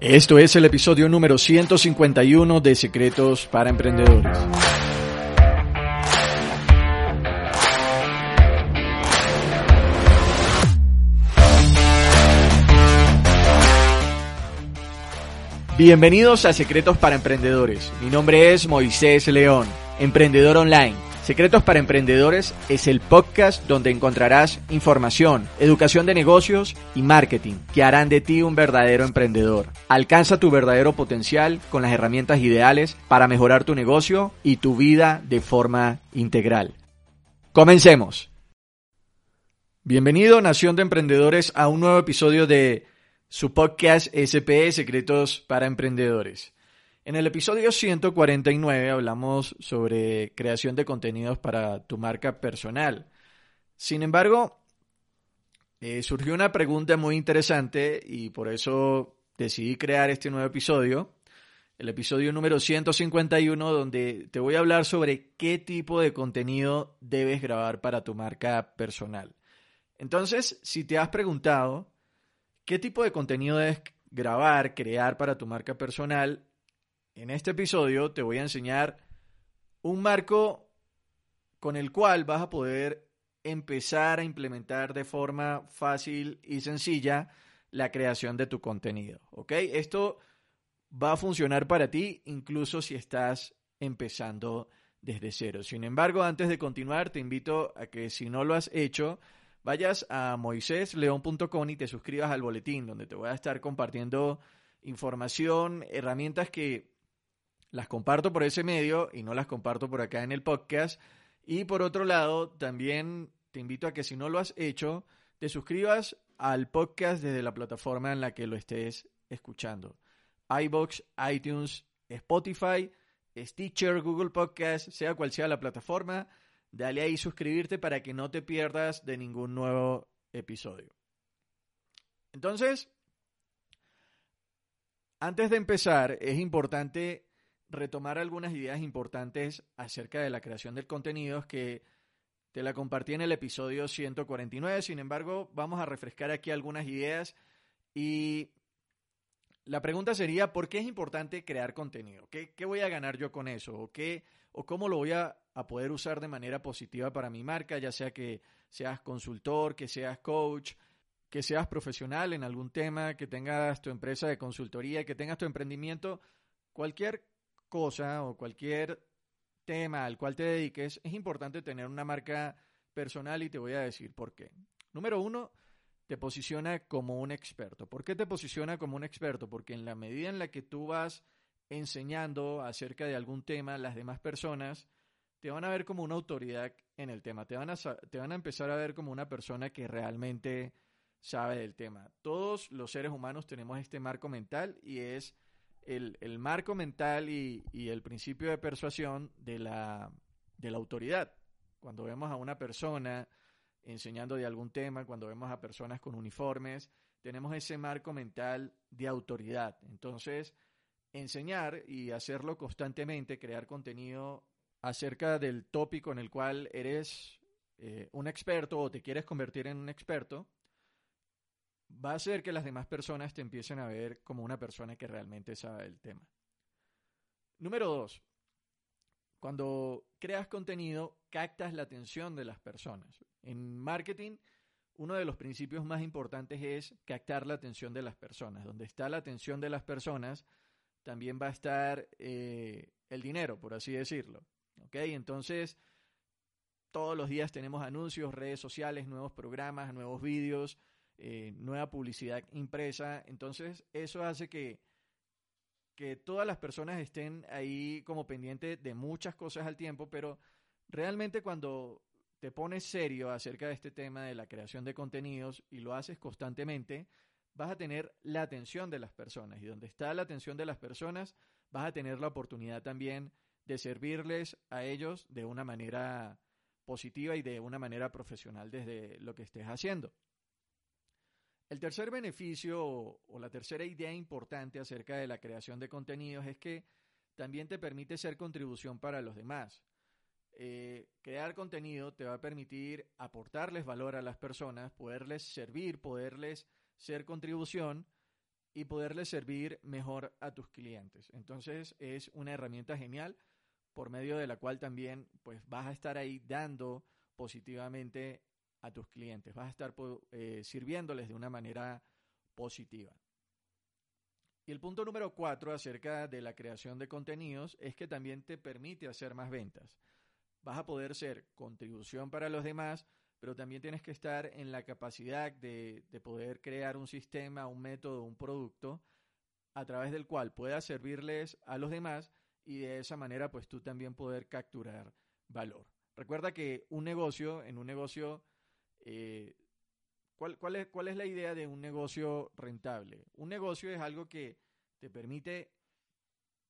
Esto es el episodio número 151 de Secretos para Emprendedores. Bienvenidos a Secretos para Emprendedores. Mi nombre es Moisés León, emprendedor online. Secretos para Emprendedores es el podcast donde encontrarás información, educación de negocios y marketing que harán de ti un verdadero emprendedor. Alcanza tu verdadero potencial con las herramientas ideales para mejorar tu negocio y tu vida de forma integral. Comencemos. Bienvenido, Nación de Emprendedores, a un nuevo episodio de su podcast SP Secretos para Emprendedores. En el episodio 149 hablamos sobre creación de contenidos para tu marca personal. Sin embargo, eh, surgió una pregunta muy interesante y por eso decidí crear este nuevo episodio, el episodio número 151, donde te voy a hablar sobre qué tipo de contenido debes grabar para tu marca personal. Entonces, si te has preguntado qué tipo de contenido debes grabar, crear para tu marca personal, en este episodio te voy a enseñar un marco con el cual vas a poder empezar a implementar de forma fácil y sencilla la creación de tu contenido. ¿Ok? Esto va a funcionar para ti incluso si estás empezando desde cero. Sin embargo, antes de continuar, te invito a que si no lo has hecho, vayas a moisésleón.com y te suscribas al boletín, donde te voy a estar compartiendo información, herramientas que las comparto por ese medio y no las comparto por acá en el podcast. Y por otro lado, también te invito a que si no lo has hecho, te suscribas al podcast desde la plataforma en la que lo estés escuchando. iBox, iTunes, Spotify, Stitcher, Google Podcast, sea cual sea la plataforma, dale ahí suscribirte para que no te pierdas de ningún nuevo episodio. Entonces, antes de empezar, es importante retomar algunas ideas importantes acerca de la creación del contenido que te la compartí en el episodio 149. Sin embargo, vamos a refrescar aquí algunas ideas y la pregunta sería, ¿por qué es importante crear contenido? ¿Qué, qué voy a ganar yo con eso? ¿O, qué, ¿O cómo lo voy a, a poder usar de manera positiva para mi marca? Ya sea que seas consultor, que seas coach, que seas profesional en algún tema, que tengas tu empresa de consultoría, que tengas tu emprendimiento, cualquier cosa o cualquier tema al cual te dediques, es importante tener una marca personal y te voy a decir por qué. Número uno, te posiciona como un experto. ¿Por qué te posiciona como un experto? Porque en la medida en la que tú vas enseñando acerca de algún tema, las demás personas te van a ver como una autoridad en el tema, te van a, te van a empezar a ver como una persona que realmente sabe del tema. Todos los seres humanos tenemos este marco mental y es el, marco mental y, el principio de persuasión de la, de la autoridad. Cuando vemos a una persona enseñando de algún tema, cuando vemos a personas con uniformes, tenemos ese marco mental de autoridad. Entonces, enseñar y hacerlo constantemente, crear contenido acerca del tópico en el cual eres eh, un experto o te quieres convertir en un experto, va a hacer que las demás personas te empiecen a ver como una persona que realmente sabe el tema. Número dos, cuando creas contenido, captas la atención de las personas. En marketing, uno de los principios más importantes es captar la atención de las personas. Donde está la atención de las personas, también va a estar eh, el dinero, por así decirlo. ¿Ok? Entonces, todos los días tenemos anuncios, redes sociales, nuevos programas, nuevos vídeos, eh, nueva publicidad impresa. Entonces, eso hace que, que todas las personas estén ahí como pendientes de muchas cosas al tiempo, pero realmente cuando te pones serio acerca de este tema de la creación de contenidos y lo haces constantemente, vas a tener la atención de las personas. Y donde está la atención de las personas, vas a tener la oportunidad también de servirles a ellos de una manera positiva y de una manera profesional desde lo que estés haciendo. El tercer beneficio o, la tercera idea importante acerca de la creación de contenidos es que también te permite ser contribución para los demás. Eh, crear contenido te va a permitir aportarles valor a las personas, poderles servir, poderles ser contribución y poderle servir mejor a tus clientes. Entonces es una herramienta genial por medio de la cual también pues vas a estar ahí dando positivamente a tus clientes, vas a estar eh, sirviéndoles de una manera positiva. Y el punto número cuatro acerca de la creación de contenidos es que también te permite hacer más ventas. Vas a poder ser contribución para los demás, pero también tienes que estar en la capacidad de, de poder crear un sistema, un método, un producto a través del cual puedas servirles a los demás y de esa manera pues tú también poder capturar valor. Recuerda que un negocio, en un negocio, eh, ¿cuál, cuál, es, ¿cuál es la idea de un negocio rentable? Un negocio es algo que te permite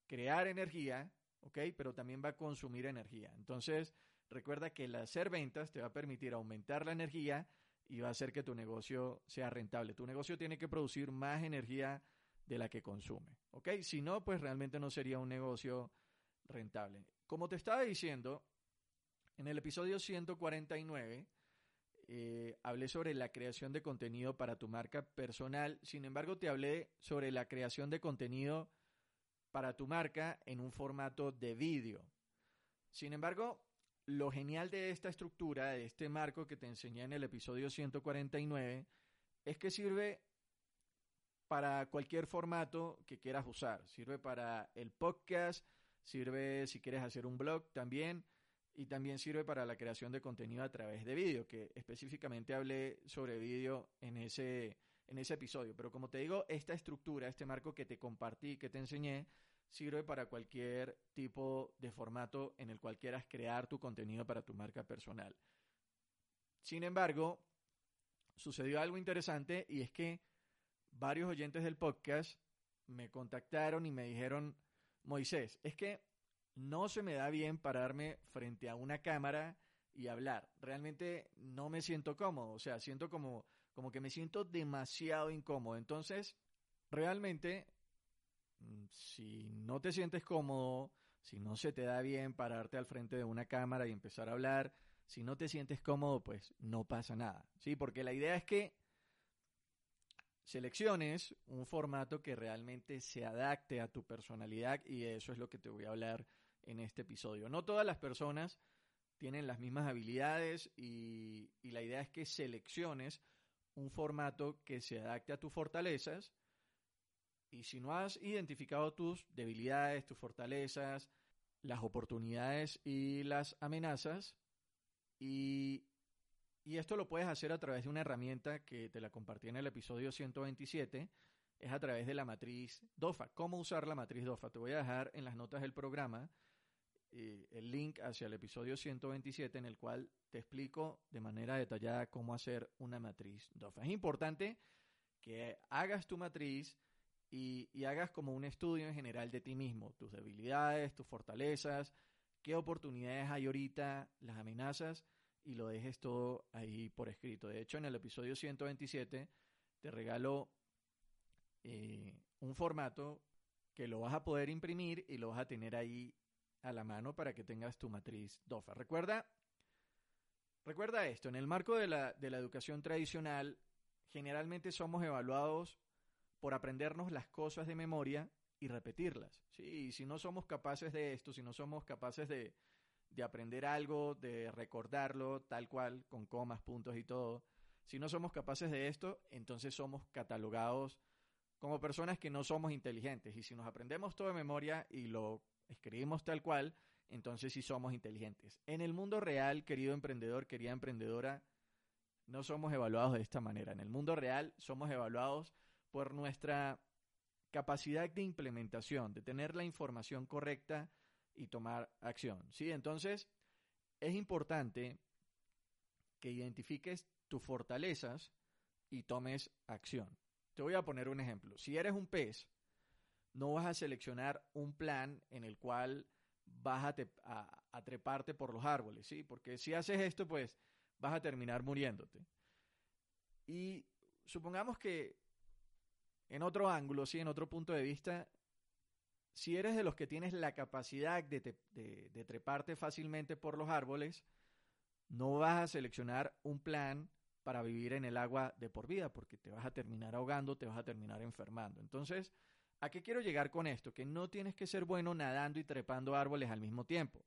crear energía, ¿ok? Pero también va a consumir energía. Entonces, recuerda que el hacer ventas te va a permitir aumentar la energía y va a hacer que tu negocio sea rentable. Tu negocio tiene que producir más energía de la que consume, ¿ok? Si no, pues realmente no sería un negocio rentable. Como te estaba diciendo, en el episodio 149 eh, hablé sobre la creación de contenido para tu marca personal, sin embargo te hablé sobre la creación de contenido para tu marca en un formato de vídeo. Sin embargo, lo genial de esta estructura, de este marco que te enseñé en el episodio 149, es que sirve para cualquier formato que quieras usar. Sirve para el podcast, sirve si quieres hacer un blog también y también sirve para la creación de contenido a través de vídeo, que específicamente hablé sobre vídeo en ese, en ese episodio. Pero como te digo, esta estructura, este marco que te compartí, que te enseñé, sirve para cualquier tipo de formato en el cual quieras crear tu contenido para tu marca personal. Sin embargo, sucedió algo interesante y es que varios oyentes del podcast me contactaron y me dijeron, Moisés, es que no se me da bien pararme frente a una cámara y hablar. Realmente no me siento cómodo, o sea, siento como, como que me siento demasiado incómodo. Entonces, realmente, mm, si no te sientes cómodo, si no se te da bien pararte al frente de una cámara y empezar a hablar, si no te sientes cómodo, pues no pasa nada. Sí, porque la idea es que selecciones un formato que realmente se adapte a tu personalidad y eso es lo que te voy a hablar en este episodio. No todas las personas tienen las mismas habilidades y, la idea es que selecciones un formato que se adapte a tus fortalezas y si no has identificado tus debilidades, tus fortalezas, las oportunidades y las amenazas, y, y, esto lo puedes hacer a través de una herramienta que te la compartí en el episodio 127, es a través de la matriz DOFA. ¿Cómo usar la matriz DOFA? Te voy a dejar en las notas del programa eh, el link hacia el episodio 127 en el cual te explico de manera detallada cómo hacer una matriz DOFA. Es importante que hagas tu matriz y, y hagas como un estudio en general de ti mismo, tus debilidades, tus fortalezas, qué oportunidades hay ahorita, las amenazas y lo dejes todo ahí por escrito. De hecho, en el episodio 127 te regalo eh, un formato que lo vas a poder imprimir y lo vas a tener ahí a la mano para que tengas tu matriz DOFA. Recuerda, recuerda esto, en el marco de la, de la educación tradicional, generalmente somos evaluados por aprendernos las cosas de memoria y repetirlas. ¿sí? Y si no somos capaces de esto, si no somos capaces de, de aprender algo, de recordarlo tal cual, con comas, puntos y todo, si no somos capaces de esto, entonces somos catalogados como personas que no somos inteligentes. Y si nos aprendemos todo de memoria y lo escribimos tal cual, entonces sí somos inteligentes. En el mundo real, querido emprendedor, querida emprendedora, no somos evaluados de esta manera. En el mundo real somos evaluados por nuestra capacidad de implementación, de tener la información correcta y tomar acción. ¿sí? Entonces, es importante que identifiques tus fortalezas y tomes acción. Te voy a poner un ejemplo. Si eres un pez, no vas a seleccionar un plan en el cual vas a, treparte por los árboles, ¿sí? Porque si haces esto, pues vas a terminar muriéndote. Y supongamos que en otro ángulo, sí, en otro punto de vista, si eres de los que tienes la capacidad de, treparte fácilmente por los árboles, no vas a seleccionar un plan para vivir en el agua de por vida, porque te vas a terminar ahogando, te vas a terminar enfermando. Entonces, ¿a qué quiero llegar con esto? Que no tienes que ser bueno nadando y trepando árboles al mismo tiempo.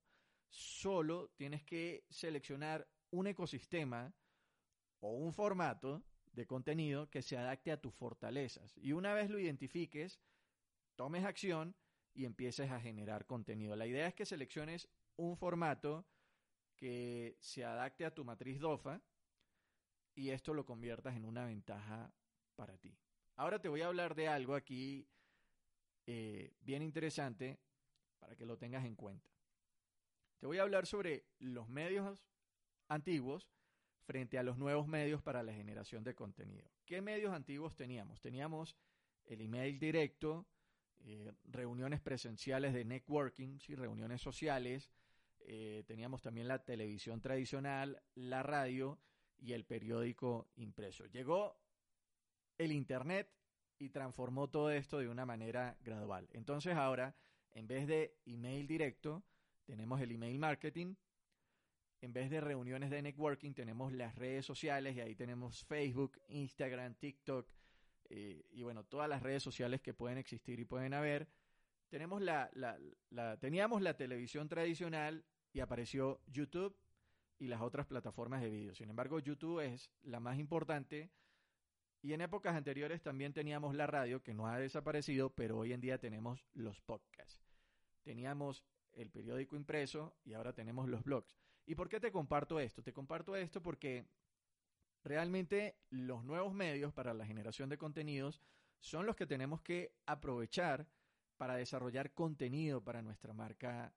Solo tienes que seleccionar un ecosistema o un formato de contenido que se adapte a tus fortalezas. Y una vez lo identifiques, tomes acción y empieces a generar contenido. La idea es que selecciones un formato que se adapte a tu matriz DOFA y esto lo conviertas en una ventaja para ti. Ahora te voy a hablar de algo aquí eh, bien interesante para que lo tengas en cuenta. Te voy a hablar sobre los medios antiguos frente a los nuevos medios para la generación de contenido. ¿Qué medios antiguos teníamos? Teníamos el email directo, eh, reuniones presenciales de networking, ¿sí? reuniones sociales, eh, teníamos también la televisión tradicional, la radio y el periódico impreso. Llegó el Internet y transformó todo esto de una manera gradual. Entonces ahora, en vez de email directo, tenemos el email marketing. En vez de reuniones de networking, tenemos las redes sociales y ahí tenemos Facebook, Instagram, TikTok eh, y bueno, todas las redes sociales que pueden existir y pueden haber. Tenemos la, teníamos la televisión tradicional y apareció YouTube y las otras plataformas de vídeo. Sin embargo, YouTube es la más importante y en épocas anteriores también teníamos la radio que no ha desaparecido, pero hoy en día tenemos los podcasts. Teníamos el periódico impreso y ahora tenemos los blogs. ¿Y por qué te comparto esto? Te comparto esto porque realmente los nuevos medios para la generación de contenidos son los que tenemos que aprovechar para desarrollar contenido para nuestra marca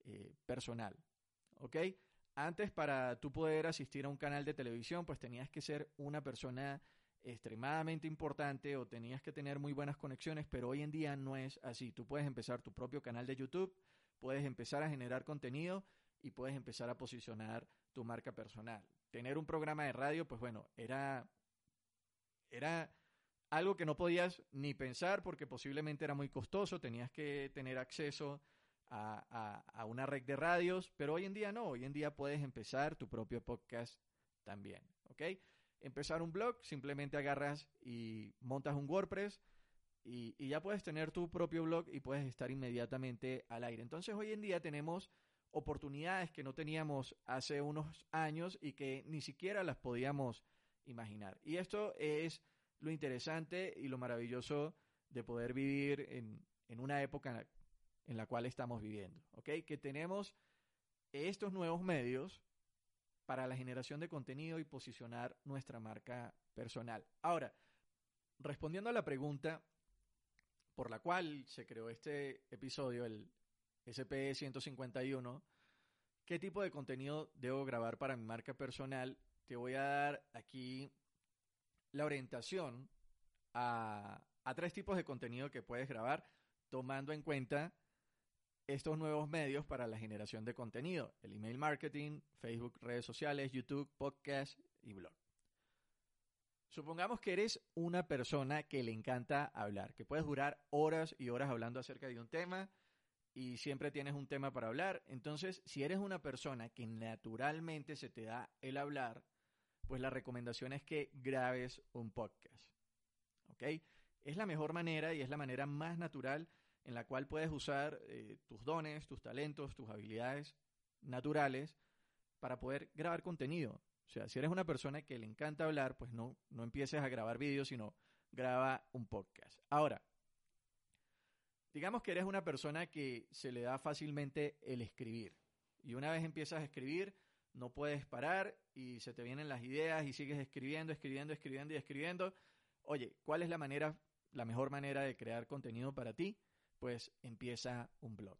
eh, personal. ¿Ok? Antes para tú poder asistir a un canal de televisión, pues tenías que ser una persona extremadamente importante o tenías que tener muy buenas conexiones, pero hoy en día no es así. Tú puedes empezar tu propio canal de YouTube, puedes empezar a generar contenido y puedes empezar a posicionar tu marca personal. Tener un programa de radio, pues bueno, era, era algo que no podías ni pensar porque posiblemente era muy costoso, tenías que tener acceso a, una red de radios, pero hoy en día no, hoy en día puedes empezar tu propio podcast también, ¿ok? Empezar un blog, simplemente agarras y montas un WordPress y, ya puedes tener tu propio blog y puedes estar inmediatamente al aire. Entonces hoy en día tenemos oportunidades que no teníamos hace unos años y que ni siquiera las podíamos imaginar. Y esto es lo interesante y lo maravilloso de poder vivir en, en una época en la cual estamos viviendo, ¿ok? Que tenemos estos nuevos medios para la generación de contenido y posicionar nuestra marca personal. Ahora, respondiendo a la pregunta por la cual se creó este episodio, el SP 151, ¿qué tipo de contenido debo grabar para mi marca personal? Te voy a dar aquí la orientación a, a tres tipos de contenido que puedes grabar tomando en cuenta estos nuevos medios para la generación de contenido, el email marketing, Facebook, redes sociales, YouTube, podcast y blog. Supongamos que eres una persona que le encanta hablar, que puedes durar horas y horas hablando acerca de un tema y siempre tienes un tema para hablar. Entonces, si eres una persona que naturalmente se te da el hablar, pues la recomendación es que grabes un podcast. ¿Ok? Es la mejor manera y es la manera más natural en la cual puedes usar eh, tus dones, tus talentos, tus habilidades naturales para poder grabar contenido. O sea, si eres una persona que le encanta hablar, pues no, no empieces a grabar vídeos, sino graba un podcast. Ahora, digamos que eres una persona que se le da fácilmente el escribir. Y una vez empiezas a escribir, no puedes parar y se te vienen las ideas y sigues escribiendo, escribiendo, escribiendo y escribiendo. Oye, ¿cuál es la manera, la mejor manera de crear contenido para ti? Pues empieza un blog.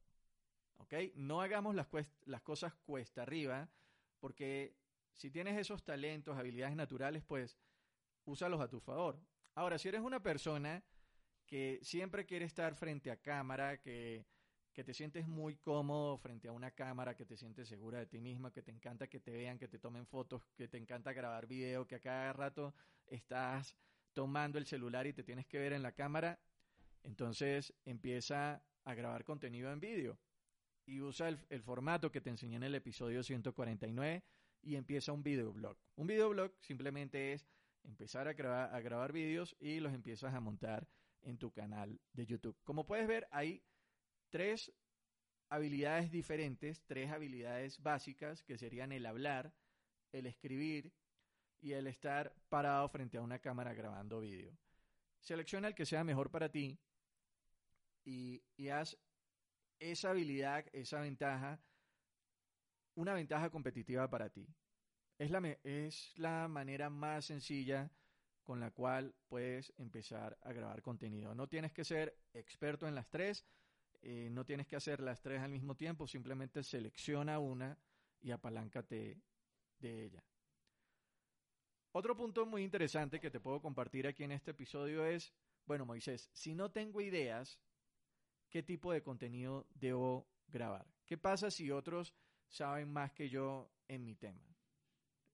¿Ok? No hagamos las, cosas cuesta arriba, porque si tienes esos talentos, habilidades naturales, pues úsalos a tu favor. Ahora, si eres una persona que siempre quiere estar frente a cámara, que, que te sientes muy cómodo frente a una cámara, que te sientes segura de ti misma, que te encanta que te vean, que te tomen fotos, que te encanta grabar video, que a cada rato estás tomando el celular y te tienes que ver en la cámara, entonces empieza a grabar contenido en vídeo y usa el, formato que te enseñé en el episodio 149 y empieza un videoblog. Un videoblog simplemente es empezar a grabar, a grabar vídeos y los empiezas a montar en tu canal de YouTube. Como puedes ver, hay tres habilidades diferentes, tres habilidades básicas que serían el hablar, el escribir y el estar parado frente a una cámara grabando vídeo. Selecciona el que sea mejor para ti y, y haz esa habilidad, esa ventaja, una ventaja competitiva para ti. Es la, es la manera más sencilla con la cual puedes empezar a grabar contenido. No tienes que ser experto en las tres, eh, no tienes que hacer las tres al mismo tiempo, simplemente selecciona una y apaláncate de ella. Otro punto muy interesante que te puedo compartir aquí en este episodio es, bueno Moisés, si no tengo ideas, ¿qué tipo de contenido debo grabar? ¿Qué pasa si otros saben más que yo en mi tema?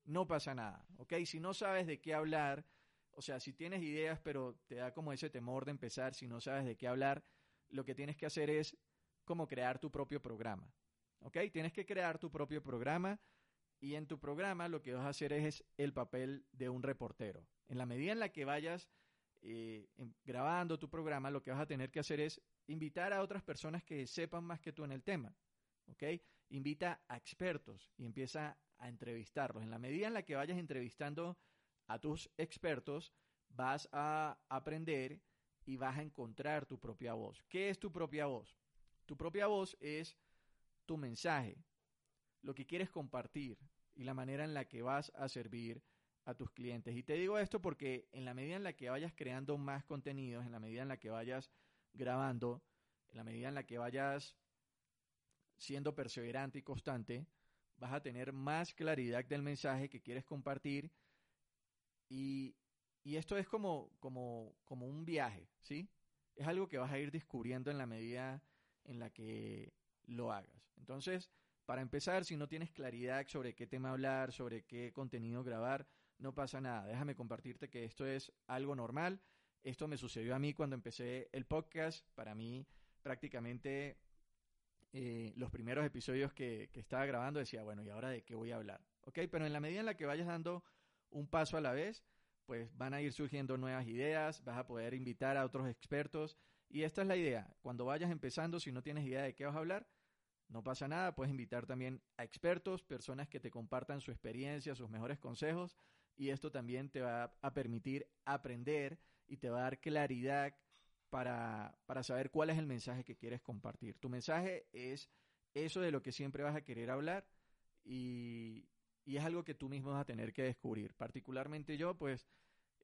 No pasa nada, ¿ok? Si no sabes de qué hablar, o sea, si tienes ideas pero te da como ese temor de empezar, si no sabes de qué hablar, lo que tienes que hacer es como crear tu propio programa, ¿ok? Tienes que crear tu propio programa y en tu programa lo que vas a hacer es, el papel de un reportero. En la medida en la que vayas eh, grabando tu programa, lo que vas a tener que hacer es invitar a otras personas que sepan más que tú en el tema. ¿Ok? Invita a expertos y empieza a entrevistarlos. En la medida en la que vayas entrevistando a tus expertos, vas a aprender y vas a encontrar tu propia voz. ¿Qué es tu propia voz? Tu propia voz es tu mensaje, lo que quieres compartir y la manera en la que vas a servir a tus clientes. Y te digo esto porque en la medida en la que vayas creando más contenidos, en la medida en la que vayas grabando, en la medida en la que vayas siendo perseverante y constante, vas a tener más claridad del mensaje que quieres compartir y, y esto es como, como, como un viaje, ¿sí? Es algo que vas a ir descubriendo en la medida en la que lo hagas. Entonces, para empezar, si no tienes claridad sobre qué tema hablar, sobre qué contenido grabar, no pasa nada. Déjame compartirte que esto es algo normal. Esto me sucedió a mí cuando empecé el podcast. Para mí, prácticamente eh, los primeros episodios que, que, estaba grabando decía, bueno, ¿y ahora de qué voy a hablar? ¿Ok? Pero en la medida en la que vayas dando un paso a la vez, pues van a ir surgiendo nuevas ideas, vas a poder invitar a otros expertos. Y esta es la idea. Cuando vayas empezando, si no tienes idea de qué vas a hablar, no pasa nada, puedes invitar también a expertos, personas que te compartan su experiencia, sus mejores consejos, y esto también te va a permitir aprender y te va a dar claridad para, para saber cuál es el mensaje que quieres compartir. Tu mensaje es eso de lo que siempre vas a querer hablar y, y es algo que tú mismo vas a tener que descubrir. Particularmente yo, pues,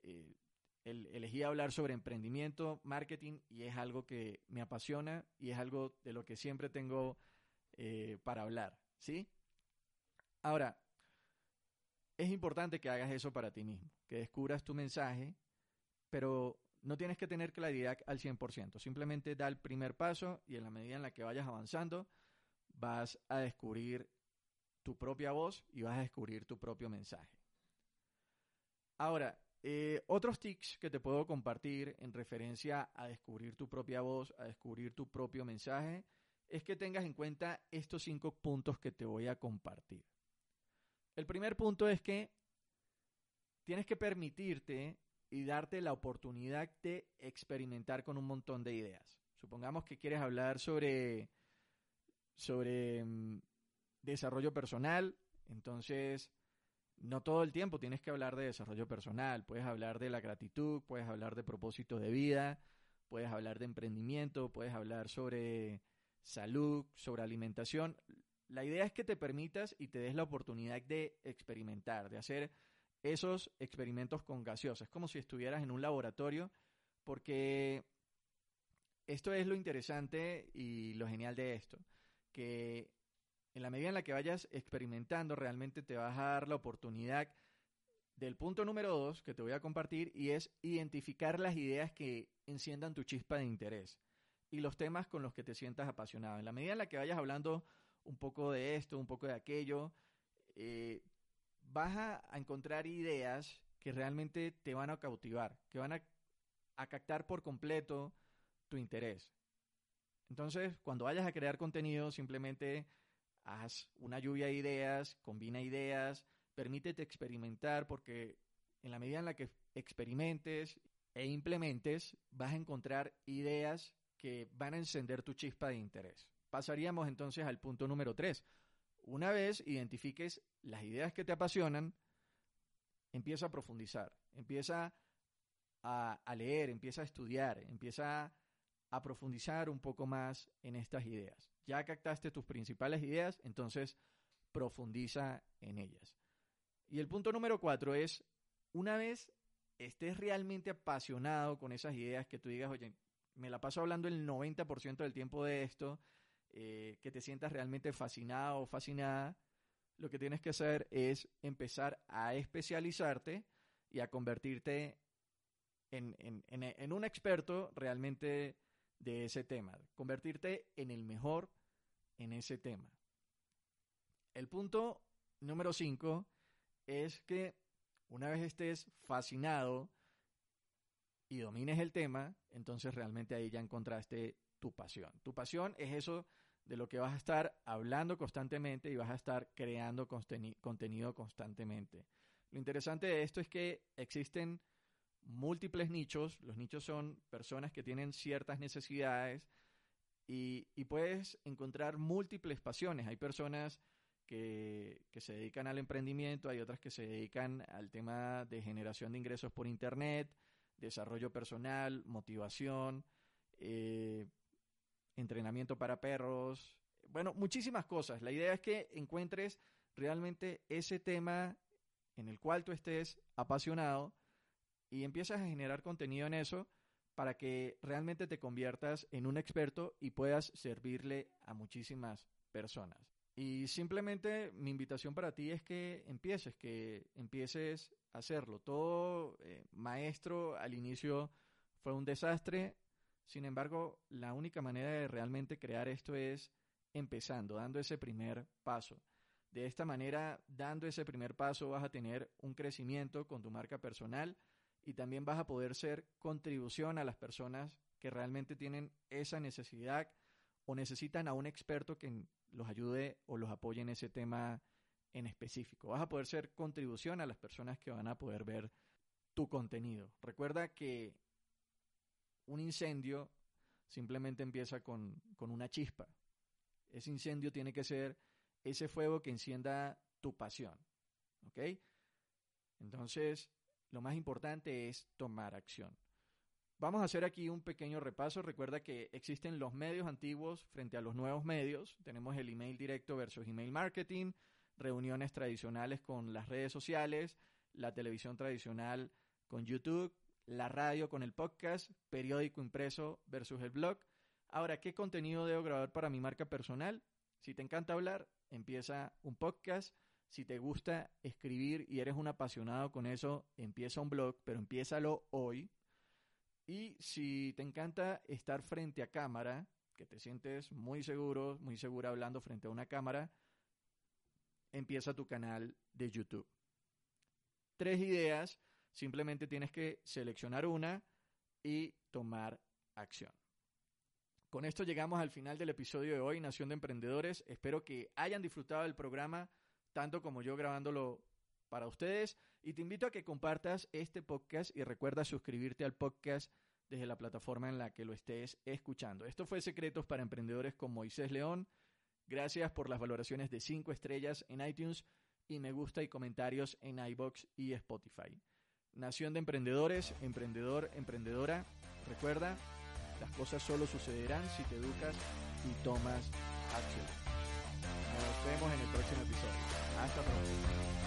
eh, elegí hablar sobre emprendimiento, marketing, y es algo que me apasiona y es algo de lo que siempre tengo eh, para hablar, ¿sí? Ahora, es importante que hagas eso para ti mismo, que descubras tu mensaje, pero no tienes que tener claridad al 100%, simplemente da el primer paso y en la medida en la que vayas avanzando, vas a descubrir tu propia voz y vas a descubrir tu propio mensaje. Ahora, eh, otros tips que te puedo compartir en referencia a descubrir tu propia voz, a descubrir tu propio mensaje, es que tengas en cuenta estos cinco puntos que te voy a compartir. El primer punto es que tienes que permitirte y darte la oportunidad de experimentar con un montón de ideas. Supongamos que quieres hablar sobre, sobre mm, desarrollo personal, entonces no todo el tiempo tienes que hablar de desarrollo personal, puedes hablar de la gratitud, puedes hablar de propósito de vida, puedes hablar de emprendimiento, puedes hablar sobre salud, sobre alimentación. La idea es que te permitas y te des la oportunidad de experimentar, de hacer esos experimentos con gaseosas. Es como si estuvieras en un laboratorio, porque esto es lo interesante y lo genial de esto, que en la medida en la que vayas experimentando, realmente te vas a dar la oportunidad del punto número dos que te voy a compartir y es identificar las ideas que enciendan tu chispa de interés y los temas con los que te sientas apasionado. En la medida en la que vayas hablando un poco de esto, un poco de aquello, eh, vas a, encontrar ideas que realmente te van a cautivar, que van a, captar por completo tu interés. Entonces, cuando vayas a crear contenido, simplemente haz una lluvia de ideas, combina ideas, permítete experimentar porque en la medida en la que experimentes e implementes, vas a encontrar ideas que van a encender tu chispa de interés. Pasaríamos entonces al punto número tres. Una vez identifiques las ideas que te apasionan, empieza a profundizar, empieza a, a leer, empieza a estudiar, empieza a profundizar un poco más en estas ideas. Ya captaste tus principales ideas, entonces profundiza en ellas. Y el punto número cuatro es, una vez estés realmente apasionado con esas ideas, que tú digas, oye, me la paso hablando el 90% del tiempo de esto, eh, que te sientas realmente fascinado o fascinada, lo que tienes que hacer es empezar a especializarte y a convertirte en, en un experto realmente de ese tema, convertirte en el mejor en ese tema. El punto número 5 es que una vez estés fascinado y domines el tema, entonces realmente ahí ya encontraste tu pasión. Tu pasión es eso de lo que vas a estar hablando constantemente y vas a estar creando contenido constantemente. Lo interesante de esto es que existen múltiples nichos. Los nichos son personas que tienen ciertas necesidades y, puedes encontrar múltiples pasiones. Hay personas que, que, se dedican al emprendimiento, hay otras que se dedican al tema de generación de ingresos por Internet, desarrollo personal, motivación, eh, entrenamiento para perros, bueno, muchísimas cosas. La idea es que encuentres realmente ese tema en el cual tú estés apasionado y empiezas a generar contenido en eso para que realmente te conviertas en un experto y puedas servirle a muchísimas personas. Y simplemente mi invitación para ti es que empieces, que empieces a hacerlo. Todo eh, maestro al inicio fue un desastre, sin embargo, la única manera de realmente crear esto es empezando, dando ese primer paso. De esta manera, dando ese primer paso, vas a tener un crecimiento con tu marca personal y también vas a poder ser contribución a las personas que realmente tienen esa necesidad o necesitan a un experto que los ayude o los apoye en ese tema en específico. Vas a poder ser contribución a las personas que van a poder ver tu contenido. Recuerda que un incendio simplemente empieza con, con una chispa. Ese incendio tiene que ser ese fuego que encienda tu pasión. ¿Ok? Entonces, lo más importante es tomar acción. Vamos a hacer aquí un pequeño repaso. Recuerda que existen los medios antiguos frente a los nuevos medios. Tenemos el email directo versus email marketing, reuniones tradicionales con las redes sociales, la televisión tradicional con YouTube, la radio con el podcast, periódico impreso versus el blog. Ahora, ¿qué contenido debo grabar para mi marca personal? Si te encanta hablar, empieza un podcast. Si te gusta escribir y eres un apasionado con eso, empieza un blog, pero empiézalo hoy. Y si te encanta estar frente a cámara, que te sientes muy seguro, muy segura hablando frente a una cámara, empieza tu canal de YouTube. Tres ideas, simplemente tienes que seleccionar una y tomar acción. Con esto llegamos al final del episodio de hoy, Nación de Emprendedores. Espero que hayan disfrutado del programa tanto como yo grabándolo para ustedes. Y te invito a que compartas este podcast y recuerda suscribirte al podcast desde la plataforma en la que lo estés escuchando. Esto fue Secretos para Emprendedores con Moisés León. Gracias por las valoraciones de 5 estrellas en iTunes y me gusta y comentarios en iBox y Spotify. Nación de Emprendedores, emprendedor, emprendedora. Recuerda, las cosas solo sucederán si te educas y tomas acción. Nos vemos en el próximo episodio.